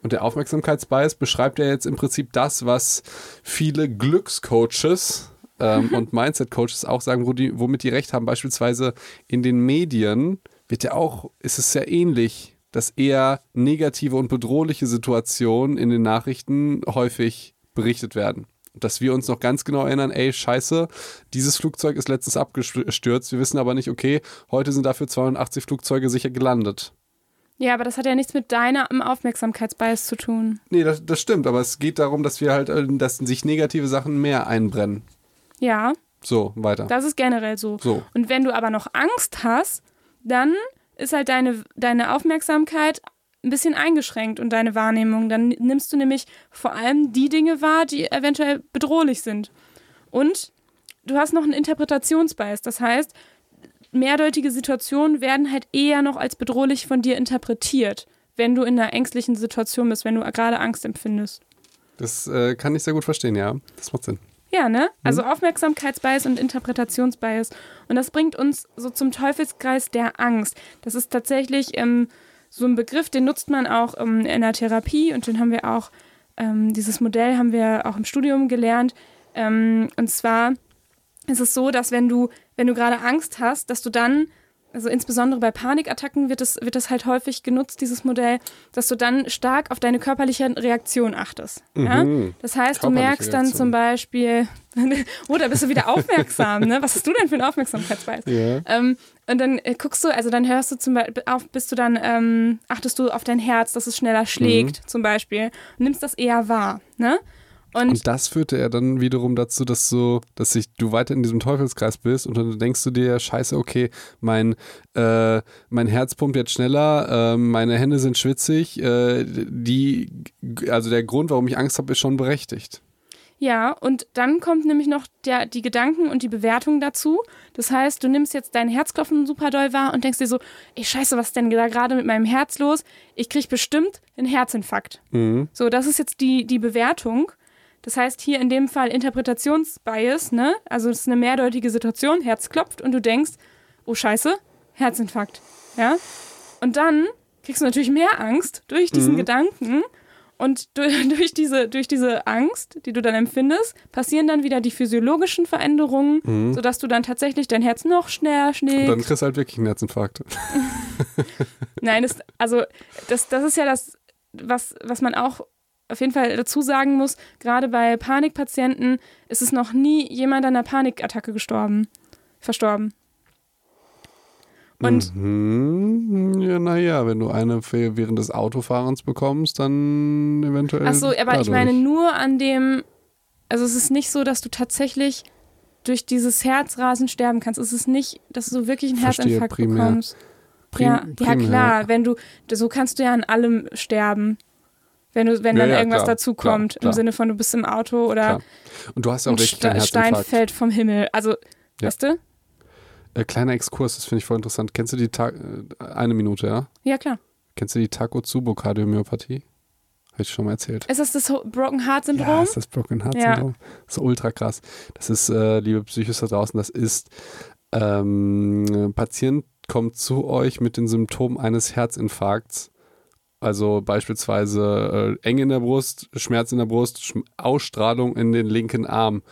Und der Aufmerksamkeitsbias beschreibt ja jetzt im Prinzip das, was viele Glückscoaches ähm, und Mindset-Coaches auch sagen, wo die, womit die recht haben. Beispielsweise in den Medien wird ja auch, ist es sehr ähnlich, dass eher negative und bedrohliche Situationen in den Nachrichten häufig berichtet werden. Dass wir uns noch ganz genau erinnern, ey, scheiße, dieses Flugzeug ist letztens abgestürzt. Wir wissen aber nicht, okay, heute sind dafür 280 Flugzeuge sicher gelandet. Ja, aber das hat ja nichts mit deinem Aufmerksamkeitsbias zu tun. Nee, das, das stimmt, aber es geht darum, dass wir halt, äh, dass sich negative Sachen mehr einbrennen. Ja, So, weiter. das ist generell so. So. Und wenn du aber noch Angst hast, dann ist halt deine, deine Aufmerksamkeit ein bisschen eingeschränkt und deine Wahrnehmung. Dann nimmst du nämlich vor allem die Dinge wahr, die eventuell bedrohlich sind. Und du hast noch einen Interpretationsbias. Das heißt, mehrdeutige Situationen werden halt eher noch als bedrohlich von dir interpretiert, wenn du in einer ängstlichen Situation bist, wenn du gerade Angst empfindest. Das äh, kann ich sehr gut verstehen, ja. Das macht Sinn. Ja, ne? Also Aufmerksamkeitsbias und Interpretationsbias. Und das bringt uns so zum Teufelskreis der Angst. Das ist tatsächlich ähm, so ein Begriff, den nutzt man auch ähm, in der Therapie und den haben wir auch, ähm, dieses Modell haben wir auch im Studium gelernt. Ähm, und zwar ist es so, dass wenn du, wenn du gerade Angst hast, dass du dann, also insbesondere bei Panikattacken wird das, wird das halt häufig genutzt, dieses Modell, dass du dann stark auf deine körperliche Reaktion achtest. Ja? Mhm. Das heißt, du merkst dann Reaktion. zum Beispiel, oh, da bist du wieder aufmerksam, ne? Was hast du denn für einen Aufmerksamkeitsbias? Ja. Ähm, und dann äh, guckst du, also dann hörst du zum Beispiel auf, bist du dann, ähm, achtest du auf dein Herz, dass es schneller schlägt, zum Beispiel, und nimmst das eher wahr, ne? Und, Und das führte ja dann wiederum dazu, dass so, dass sich du weiter in diesem Teufelskreis bist und dann denkst du dir, scheiße, okay, mein, äh, mein Herz pumpt jetzt schneller, äh, meine Hände sind schwitzig, äh, die, also der Grund, warum ich Angst habe, ist schon berechtigt. ja, und dann kommt nämlich noch der, die Gedanken und die Bewertung dazu. Das heißt, du nimmst jetzt dein Herzklopfen super doll wahr und denkst dir so, ey, scheiße, was ist denn da gerade mit meinem Herz los? Ich krieg bestimmt einen Herzinfarkt. Mhm. So, das ist jetzt die, die Bewertung. Das heißt hier in dem Fall Interpretationsbias, ne? Also es ist eine mehrdeutige Situation, Herz klopft und du denkst, oh Scheiße, Herzinfarkt. Ja? Und dann kriegst du natürlich mehr Angst durch diesen Gedanken und durch, durch, diese, durch diese Angst, die du dann empfindest, passieren dann wieder die physiologischen Veränderungen, sodass du dann tatsächlich dein Herz noch schneller Und schlägt. dann kriegst du halt wirklich einen Herzinfarkt. Nein, das, also das, das ist ja das, was, was man auch auf jeden Fall dazu sagen muss, gerade bei Panikpatienten ist es noch nie jemand an einer Panikattacke gestorben, verstorben. Und Mhm. Ja, naja, wenn du eine während des Autofahrens bekommst, dann eventuell. ach so, aber ich dadurch. meine nur an dem, also es ist nicht so, dass du tatsächlich durch dieses Herzrasen sterben kannst. Es ist nicht, dass du wirklich einen Verstehe, Herzinfarkt primär. bekommst. Prim- ja, ja, primär. klar, wenn du, so kannst du ja an allem sterben. Wenn, du, wenn Ja, dann ja, irgendwas klar, dazu klar, kommt, klar. im Sinne von, du bist im Auto oder Klar. Und du hast ja auch keinen Ste Stein fällt vom Himmel. Also, Ja. weißt du? Äh, kleiner Exkurs, das finde ich voll interessant. Kennst du die Ta äh, eine Minute, ja? Ja, klar. Kennst du die Takotsubo-Kardiomyopathie? Habe ich schon mal erzählt. Ist das das Broken Heart Ja, Syndrom? ist das Broken Heart Syndrom. Das ist ultra krass. Das ist, äh, liebe Psychos da draußen, das ist, ähm, ein Patient kommt zu euch mit den Symptomen eines Herzinfarkts. Also beispielsweise äh, eng in der Brust, Schmerz in der Brust, Schm Ausstrahlung in den linken Arm.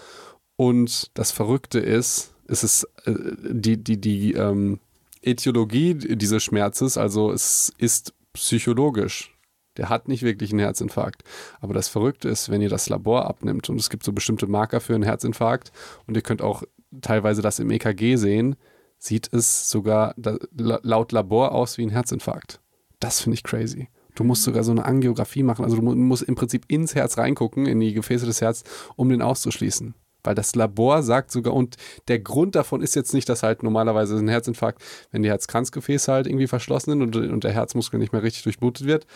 Und das Verrückte ist, es ist äh, die, die, die ähm, Ätiologie dieses Schmerzes, also es ist psychologisch. Der hat nicht wirklich einen Herzinfarkt. Aber das Verrückte ist, wenn ihr das Labor abnimmt und es gibt so bestimmte Marker für einen Herzinfarkt und ihr könnt auch teilweise das im EKG sehen, sieht es sogar laut Labor aus wie ein Herzinfarkt. Das finde ich crazy. Du musst sogar so eine Angiografie machen. Also du mu- musst im Prinzip ins Herz reingucken, in die Gefäße des Herzens, um den auszuschließen. Weil das Labor sagt sogar, und der Grund davon ist jetzt nicht, dass halt normalerweise ein Herzinfarkt, wenn die Herzkranzgefäße halt irgendwie verschlossen sind und, und der Herzmuskel nicht mehr richtig durchblutet wird.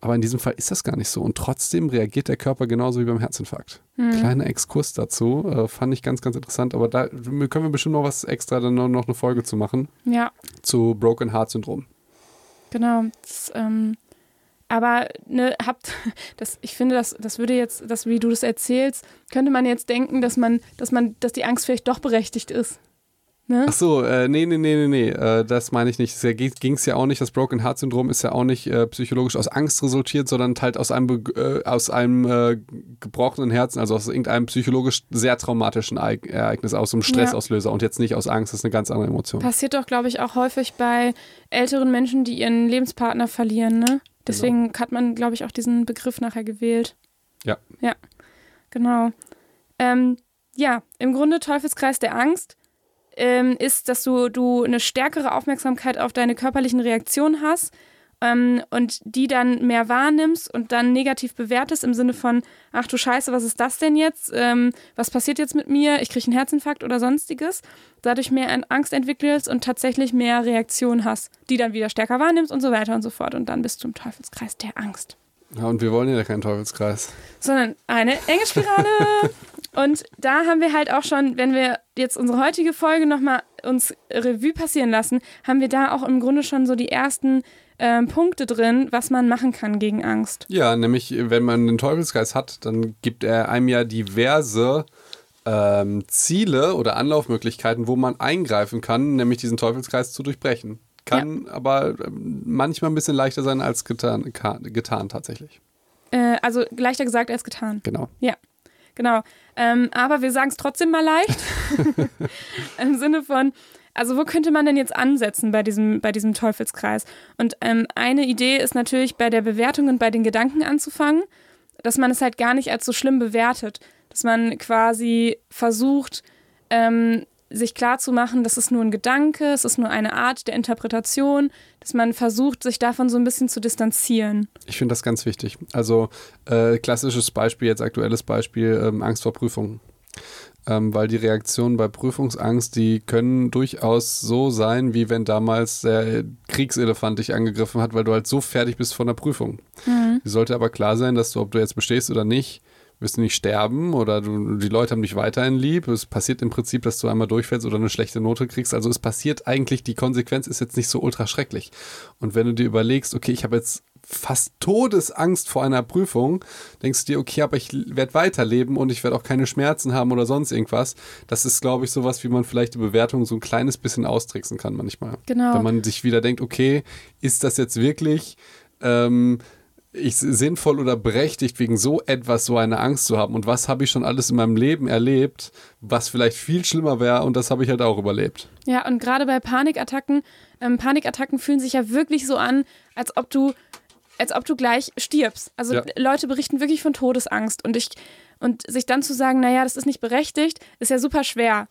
Aber in diesem Fall ist das gar nicht so. Und trotzdem reagiert der Körper genauso wie beim Herzinfarkt. Mhm. Kleiner Exkurs dazu, äh, fand ich ganz, ganz interessant. Aber da können wir bestimmt noch was extra, dann noch, noch eine Folge zu machen. Ja. Zu Broken Heart Syndrom. Genau. Das, ähm, aber ne, habt, das, ich finde, das, das würde jetzt, das, wie du das erzählst, könnte man jetzt denken, dass man, dass man, dass die Angst vielleicht doch berechtigt ist. Ne? Ach so, äh, nee, nee, nee, nee, nee, äh, das meine ich nicht. Es ging es ja auch nicht, das Broken Heart Syndrom ist ja auch nicht äh, psychologisch aus Angst resultiert, sondern halt aus einem, äh, aus einem gebrochenen Herzen, also aus irgendeinem psychologisch sehr traumatischen Ereignis, aus einem Stressauslöser ja. und jetzt nicht aus Angst, das ist eine ganz andere Emotion. Passiert doch, glaube ich, auch häufig bei älteren Menschen, die ihren Lebenspartner verlieren, ne? Deswegen genau. hat man, glaube ich, auch diesen Begriff nachher gewählt. Ja. Ja, genau. Ähm, ja, im Grunde Teufelskreis der Angst ähm, ist, dass du, du eine stärkere Aufmerksamkeit auf deine körperlichen Reaktionen hast ähm, und die dann mehr wahrnimmst und dann negativ bewertest im Sinne von, ach du Scheiße, was ist das denn jetzt? Ähm, was passiert jetzt mit mir? Ich kriege einen Herzinfarkt oder sonstiges. Dadurch mehr Angst entwickelst und tatsächlich mehr Reaktionen hast, die dann wieder stärker wahrnimmst und so weiter und so fort. Und dann bist du im Teufelskreis der Angst. Ja, und wir wollen ja keinen Teufelskreis. Sondern eine enge Spirale. und da haben wir halt auch schon, wenn wir jetzt unsere heutige Folge nochmal uns Revue passieren lassen, haben wir da auch im Grunde schon so die ersten ähm, Punkte drin, was man machen kann gegen Angst. Ja, nämlich, wenn man den Teufelskreis hat, dann gibt er einem ja diverse ähm, Ziele oder Anlaufmöglichkeiten, wo man eingreifen kann, nämlich diesen Teufelskreis zu durchbrechen. Kann ja. aber ähm, manchmal ein bisschen leichter sein als getan, getan tatsächlich. Äh, also leichter gesagt als getan. Genau. Ja, genau. Ähm, aber wir sagen es trotzdem mal leicht. Im Sinne von, also wo könnte man denn jetzt ansetzen bei diesem, bei diesem Teufelskreis? Und ähm, eine Idee ist natürlich bei der Bewertung und bei den Gedanken anzufangen, dass man es halt gar nicht als so schlimm bewertet. Dass man quasi versucht, ähm, sich klarzumachen, das ist nur ein Gedanke, es ist nur eine Art der Interpretation, dass man versucht, sich davon so ein bisschen zu distanzieren. Ich finde das ganz wichtig. Also äh, klassisches Beispiel, jetzt aktuelles Beispiel, ähm, Angst vor Prüfungen. Ähm, weil die Reaktionen bei Prüfungsangst, die können durchaus so sein, wie wenn damals der Kriegselefant dich angegriffen hat, weil du halt so fertig bist von der Prüfung. Mhm. Die sollte aber klar sein, dass du, ob du jetzt bestehst oder nicht, wirst du nicht sterben oder du, die Leute haben dich weiterhin lieb. Es passiert im Prinzip, dass du einmal durchfällst oder eine schlechte Note kriegst. Also es passiert eigentlich, die Konsequenz ist jetzt nicht so ultra schrecklich. Und wenn du dir überlegst, okay, ich habe jetzt fast Todesangst vor einer Prüfung, denkst du dir, okay, aber ich werde weiterleben und ich werde auch keine Schmerzen haben oder sonst irgendwas. Das ist, glaube ich, sowas, wie man vielleicht die Bewertung so ein kleines bisschen austricksen kann manchmal. Genau. Wenn man sich wieder denkt, okay, ist das jetzt wirklich ähm, ich sinnvoll oder berechtigt, wegen so etwas so eine Angst zu haben? Und was habe ich schon alles in meinem Leben erlebt, was vielleicht viel schlimmer wäre und das habe ich halt auch überlebt. Ja, und gerade bei Panikattacken, ähm, Panikattacken fühlen sich ja wirklich so an, als ob du, als ob du gleich stirbst. Also ja. Leute berichten wirklich von Todesangst und ich, und sich dann zu sagen, naja, das ist nicht berechtigt, ist ja super schwer.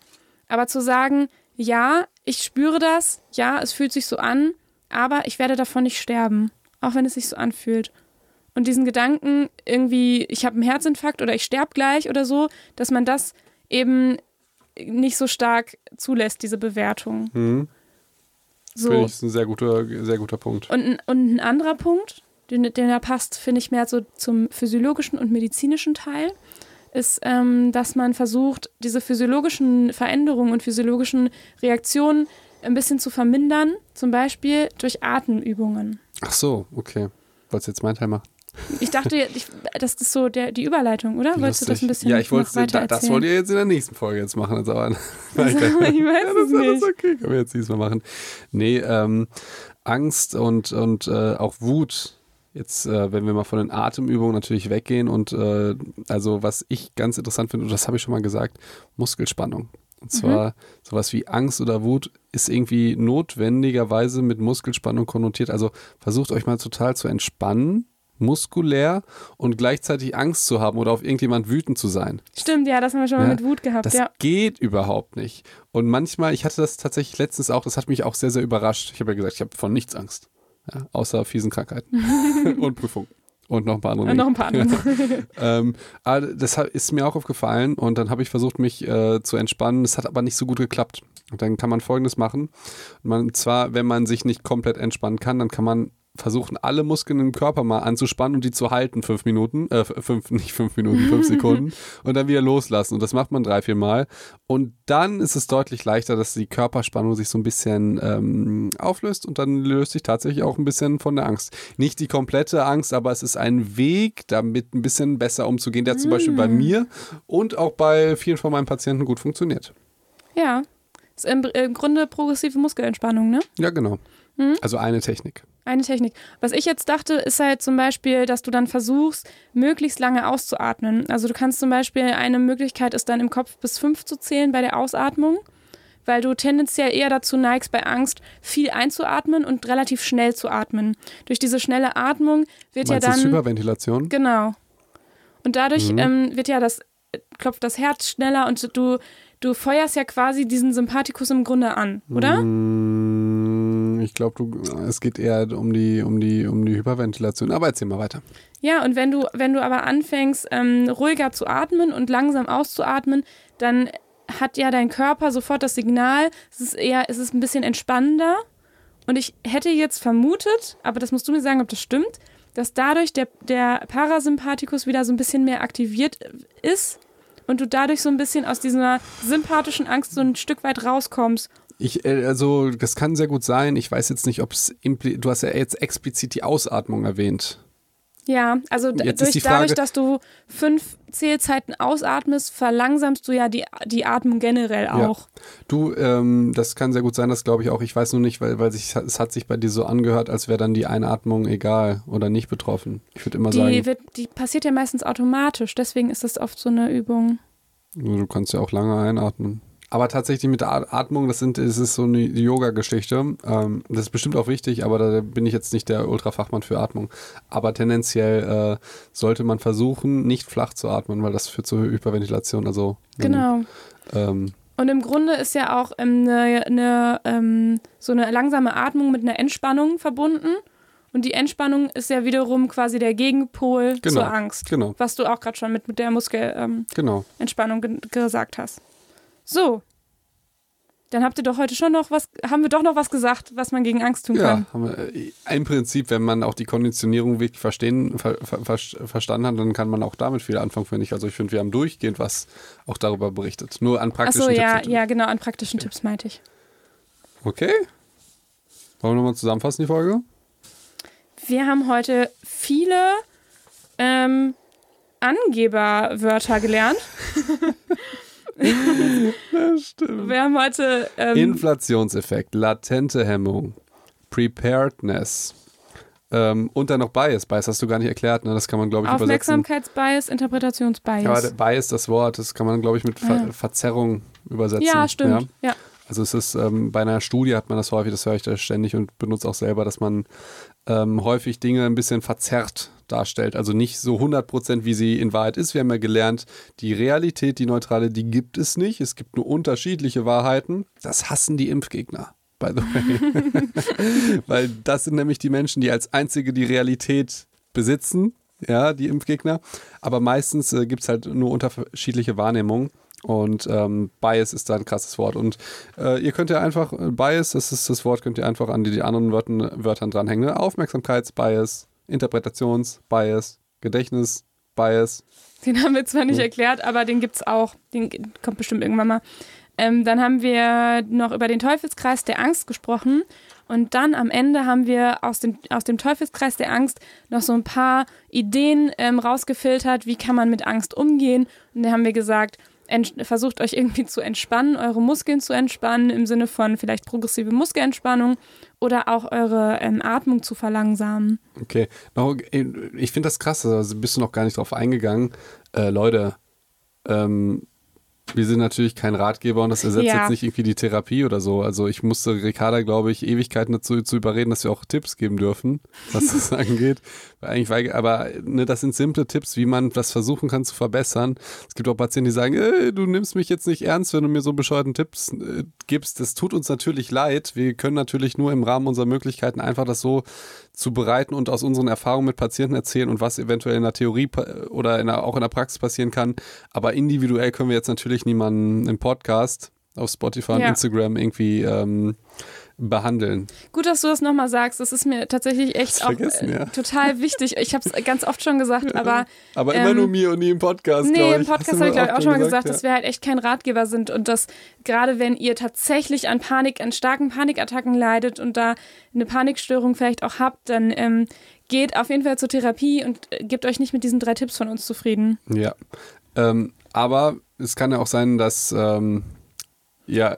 Aber zu sagen, ja, ich spüre das, ja, es fühlt sich so an, aber ich werde davon nicht sterben, auch wenn es sich so anfühlt und diesen Gedanken irgendwie, ich habe einen Herzinfarkt oder ich sterbe gleich oder so, dass man das eben nicht so stark zulässt, diese Bewertung. Mhm. So. Finde ich ist ein sehr guter, sehr guter Punkt. Und, und ein anderer Punkt, den, den da passt, finde ich mehr so zum physiologischen und medizinischen Teil, ist, ähm, dass man versucht, diese physiologischen Veränderungen und physiologischen Reaktionen ein bisschen zu vermindern, zum Beispiel durch Atemübungen. Ach so, okay. Wolltest du jetzt meinen Teil machen? Ich dachte, ich, das ist so der, die Überleitung, oder? Wolltest du das ein bisschen Ja, ich wollte da, das wollt ihr jetzt in der nächsten Folge jetzt machen. Also, ich weiß ja, das, nicht. Das okay, können wir jetzt diesmal machen. Nee, ähm, Angst und, und äh, auch Wut Jetzt, äh, wenn wir mal von den Atemübungen natürlich weggehen und äh, also was ich ganz interessant finde, und das habe ich schon mal gesagt, Muskelspannung. Und zwar mhm. sowas wie Angst oder Wut ist irgendwie notwendigerweise mit Muskelspannung konnotiert. Also versucht euch mal total zu entspannen muskulär und gleichzeitig Angst zu haben oder auf irgendjemand wütend zu sein. Stimmt, ja, das haben wir schon ja, mal mit Wut gehabt. Das ja. geht überhaupt nicht. Und manchmal, ich hatte das tatsächlich letztens auch, das hat mich auch sehr, sehr überrascht. Ich habe ja gesagt, ich habe von nichts Angst. Ja, außer fiesen Krankheiten und Prüfungen. Und noch ein paar andere. Und noch ein paar andere. ähm, aber das ist mir auch aufgefallen und dann habe ich versucht, mich äh, zu entspannen. Es hat aber nicht so gut geklappt. Und dann kann man folgendes machen. Man, zwar, wenn man sich nicht komplett entspannen kann, dann kann man versuchen, alle Muskeln im Körper mal anzuspannen und die zu halten, fünf Minuten, äh, fünf, nicht fünf Minuten, fünf Sekunden und dann wieder loslassen. Und das macht man drei, vier Mal. Und dann ist es deutlich leichter, dass die Körperspannung sich so ein bisschen ähm, auflöst und dann löst sich tatsächlich auch ein bisschen von der Angst. Nicht die komplette Angst, aber es ist ein Weg, damit ein bisschen besser umzugehen, der zum Beispiel bei mm. mir und auch bei vielen von meinen Patienten gut funktioniert. Ja, ist im, im Grunde progressive Muskelentspannung, ne? Ja, genau. Mhm. Also eine Technik. Eine Technik. Was ich jetzt dachte, ist halt zum Beispiel, dass du dann versuchst, möglichst lange auszuatmen. Also du kannst zum Beispiel, eine Möglichkeit ist dann im Kopf bis fünf zu zählen bei der Ausatmung, weil du tendenziell eher dazu neigst, bei Angst viel einzuatmen und relativ schnell zu atmen. Durch diese schnelle Atmung wird Meinst ja dann. Das Hyperventilation? Genau. Und dadurch mhm. ähm, wird ja das, klopft das Herz schneller und du, du feuerst ja quasi diesen Sympathikus im Grunde an, oder? Mhm ich glaube, es geht eher um die, um, die, um die Hyperventilation. Aber erzähl mal weiter. Ja, und wenn du, wenn du aber anfängst, ähm, ruhiger zu atmen und langsam auszuatmen, dann hat ja dein Körper sofort das Signal, es ist eher, es ist ein bisschen entspannender. Und ich hätte jetzt vermutet, aber das musst du mir sagen, ob das stimmt, dass dadurch der, der Parasympathikus wieder so ein bisschen mehr aktiviert ist und du dadurch so ein bisschen aus dieser sympathischen Angst so ein Stück weit rauskommst ich, äh, also, das kann sehr gut sein. Ich weiß jetzt nicht, ob es, du hast ja jetzt explizit die Ausatmung erwähnt. Ja, also jetzt durch, dadurch, dass du fünf Zählzeiten ausatmest, verlangsamst du ja die, die Atmung generell auch. Ja. Du, ähm, das kann sehr gut sein, das glaube ich auch. Ich weiß nur nicht, weil, weil sich, es hat sich bei dir so angehört, als wäre dann die Einatmung egal oder nicht betroffen. Ich würde immer die sagen. Wird, die passiert ja meistens automatisch, deswegen ist das oft so eine Übung. Du kannst ja auch lange einatmen. Aber tatsächlich mit der Atmung, das, sind, das ist so eine Yoga-Geschichte. Ähm, das ist bestimmt auch wichtig, aber da bin ich jetzt nicht der Ultrafachmann für Atmung. Aber tendenziell äh, sollte man versuchen, nicht flach zu atmen, weil das führt zur Hyperventilation. Also, genau. Ähm, und im Grunde ist ja auch ähm, eine, eine, ähm, so eine langsame Atmung mit einer Entspannung verbunden. Und die Entspannung ist ja wiederum quasi der Gegenpol genau, zur Angst. Genau. Was du auch gerade schon mit, mit der Muskelentspannung ähm, genau. gesagt hast. So. Dann habt ihr doch heute schon noch was, haben wir doch noch was gesagt, was man gegen Angst tun kann. Ja, wir, äh, im Prinzip, wenn man auch die Konditionierung wirklich verstehen, ver, ver, verstanden hat, dann kann man auch damit viel anfangen, finde ich. Also ich finde, wir haben durchgehend was auch darüber berichtet. Nur an praktischen Ach so, ja, Tipps. Ja, genau, an praktischen okay. Tipps meinte ich. Okay. Wollen wir nochmal zusammenfassen, die Folge? Wir haben heute viele ähm, Angeberwörter gelernt. das stimmt. Wir haben heute. Ähm, Inflationseffekt, latente Hemmung, Preparedness. Ähm, und dann noch Bias. Bias hast du gar nicht erklärt, ne? Das kann man, glaube ich, Aufmerksamkeitsbias, Interpretationsbias. Ja, Bias, das Wort, das kann man, glaube ich, mit Ver ah, ja. Verzerrung übersetzen. Ja, stimmt. Ja. ja. Also es ist ähm, bei einer Studie hat man das häufig, das höre ich da ständig und benutze auch selber, dass man ähm, häufig Dinge ein bisschen verzerrt darstellt. Also nicht so 100 wie sie in Wahrheit ist. Wir haben ja gelernt, die Realität, die neutrale, die gibt es nicht. Es gibt nur unterschiedliche Wahrheiten. Das hassen die Impfgegner. By the way. Weil das sind nämlich die Menschen, die als einzige die Realität besitzen, ja, die Impfgegner. Aber meistens äh, gibt es halt nur unterschiedliche Wahrnehmungen. Und ähm, Bias ist da ein krasses Wort. Und äh, ihr könnt ja einfach, äh, Bias, das ist das Wort, könnt ihr einfach an die, die anderen Wörtern, Wörtern dranhängen. Ne? Aufmerksamkeitsbias, Interpretationsbias, Gedächtnisbias. Den haben wir zwar nicht ja. erklärt, aber den gibt es auch. Den kommt bestimmt irgendwann mal. Ähm, dann haben wir noch über den Teufelskreis der Angst gesprochen. Und dann am Ende haben wir aus dem, aus dem Teufelskreis der Angst noch so ein paar Ideen ähm, rausgefiltert, wie kann man mit Angst umgehen. Und da haben wir gesagt, versucht euch irgendwie zu entspannen, eure Muskeln zu entspannen, im Sinne von vielleicht progressive Muskelentspannung oder auch eure ähm, Atmung zu verlangsamen. Okay, ich finde das krass, also bist du noch gar nicht drauf eingegangen. Äh, Leute, ähm, Wir sind natürlich kein Ratgeber und das ersetzt Ja. jetzt nicht irgendwie die Therapie oder so. Also ich musste Ricarda, glaube ich, Ewigkeiten dazu zu überreden, dass wir auch Tipps geben dürfen, was das angeht. Eigentlich, weil, aber ne, das sind simple Tipps, wie man das versuchen kann zu verbessern. Es gibt auch Patienten, die sagen, äh, du nimmst mich jetzt nicht ernst, wenn du mir so bescheuerten Tipps äh, gibst. Das tut uns natürlich leid. Wir können natürlich nur im Rahmen unserer Möglichkeiten einfach das so zubereiten und aus unseren Erfahrungen mit Patienten erzählen und was eventuell in der Theorie oder in der, auch in der Praxis passieren kann. Aber individuell können wir jetzt natürlich niemanden im Podcast auf Spotify und Ja. Instagram irgendwie ähm, behandeln. Gut, dass du das nochmal sagst. Das ist mir tatsächlich echt auch äh, ja. total wichtig. Ich habe es ganz oft schon gesagt, aber Aber immer Ähm, nur mir und nie im Podcast, Nee, im Podcast habe ich glaube ich auch schon mal gesagt, ja. dass wir halt echt kein Ratgeber sind und dass gerade wenn ihr tatsächlich an Panik, an starken Panikattacken leidet und da eine Panikstörung vielleicht auch habt, dann ähm, geht auf jeden Fall zur Therapie und äh, gebt euch nicht mit diesen drei Tipps von uns zufrieden. Ja. Ähm, aber es kann ja auch sein, dass ähm, ja,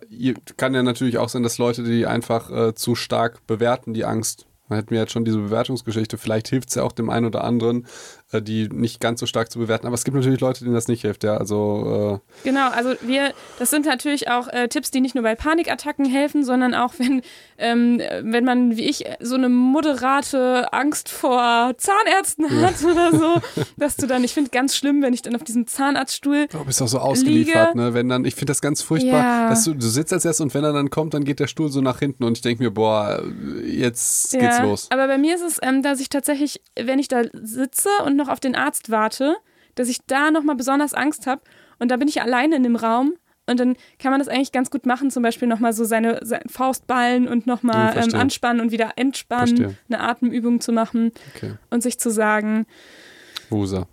kann ja natürlich auch sein, dass Leute, die einfach äh, zu stark bewerten, die Angst. Man hätten wir jetzt schon diese Bewertungsgeschichte. Vielleicht hilft es ja auch dem einen oder anderen, die nicht ganz so stark zu bewerten. Aber es gibt natürlich Leute, denen das nicht hilft. Ja, also äh, Genau, also wir, das sind natürlich auch äh, Tipps, die nicht nur bei Panikattacken helfen, sondern auch wenn, ähm, wenn man, wie ich, so eine moderate Angst vor Zahnärzten hat oder so, dass du dann, ich finde ganz schlimm, wenn ich dann auf diesem Zahnarztstuhl Du bist auch so ausgeliefert, Liege. ne? Wenn dann, ich finde das ganz furchtbar, Ja. dass du, du sitzt als erst und wenn er dann kommt, dann geht der Stuhl so nach hinten und ich denke mir, boah, jetzt geht's los. Aber bei mir ist es, ähm, dass ich tatsächlich, wenn ich da sitze und noch auf den Arzt warte, dass ich da nochmal besonders Angst habe und da bin ich alleine in dem Raum und dann kann man das eigentlich ganz gut machen, zum Beispiel nochmal so seine, seine Faust ballen und Ja, nochmal ähm, anspannen und wieder entspannen, Verstehe. eine Atemübung zu machen Okay. und sich zu sagen, Wusa.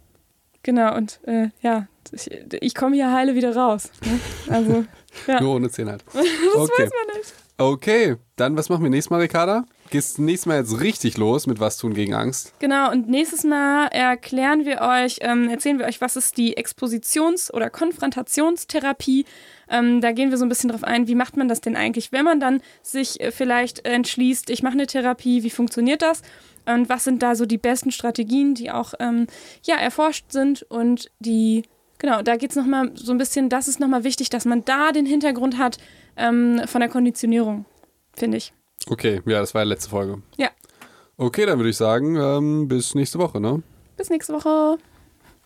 genau, und äh, ja, ich, ich komme hier heile wieder raus. Ne? Also, ja. Nur ohne Zehn halt. das okay. weiß man nicht. Okay, dann was machen wir nächstes Mal, Ricarda? Gehst nächstes Mal jetzt richtig los mit was tun gegen Angst? Genau, und nächstes Mal erklären wir euch, ähm, erzählen wir euch, was ist die Expositions- oder Konfrontationstherapie. Ähm, da gehen wir so ein bisschen drauf ein, wie macht man das denn eigentlich, wenn man dann sich äh, vielleicht entschließt, ich mache eine Therapie, wie funktioniert das? Und was sind da so die besten Strategien, die auch ähm, ja, erforscht sind und die, genau, da geht es nochmal so ein bisschen, das ist nochmal wichtig, dass man da den Hintergrund hat ähm, von der Konditionierung, finde ich. Okay, ja, das war die letzte Folge. Ja. Okay, dann würde ich sagen, ähm, bis nächste Woche, ne? Bis nächste Woche.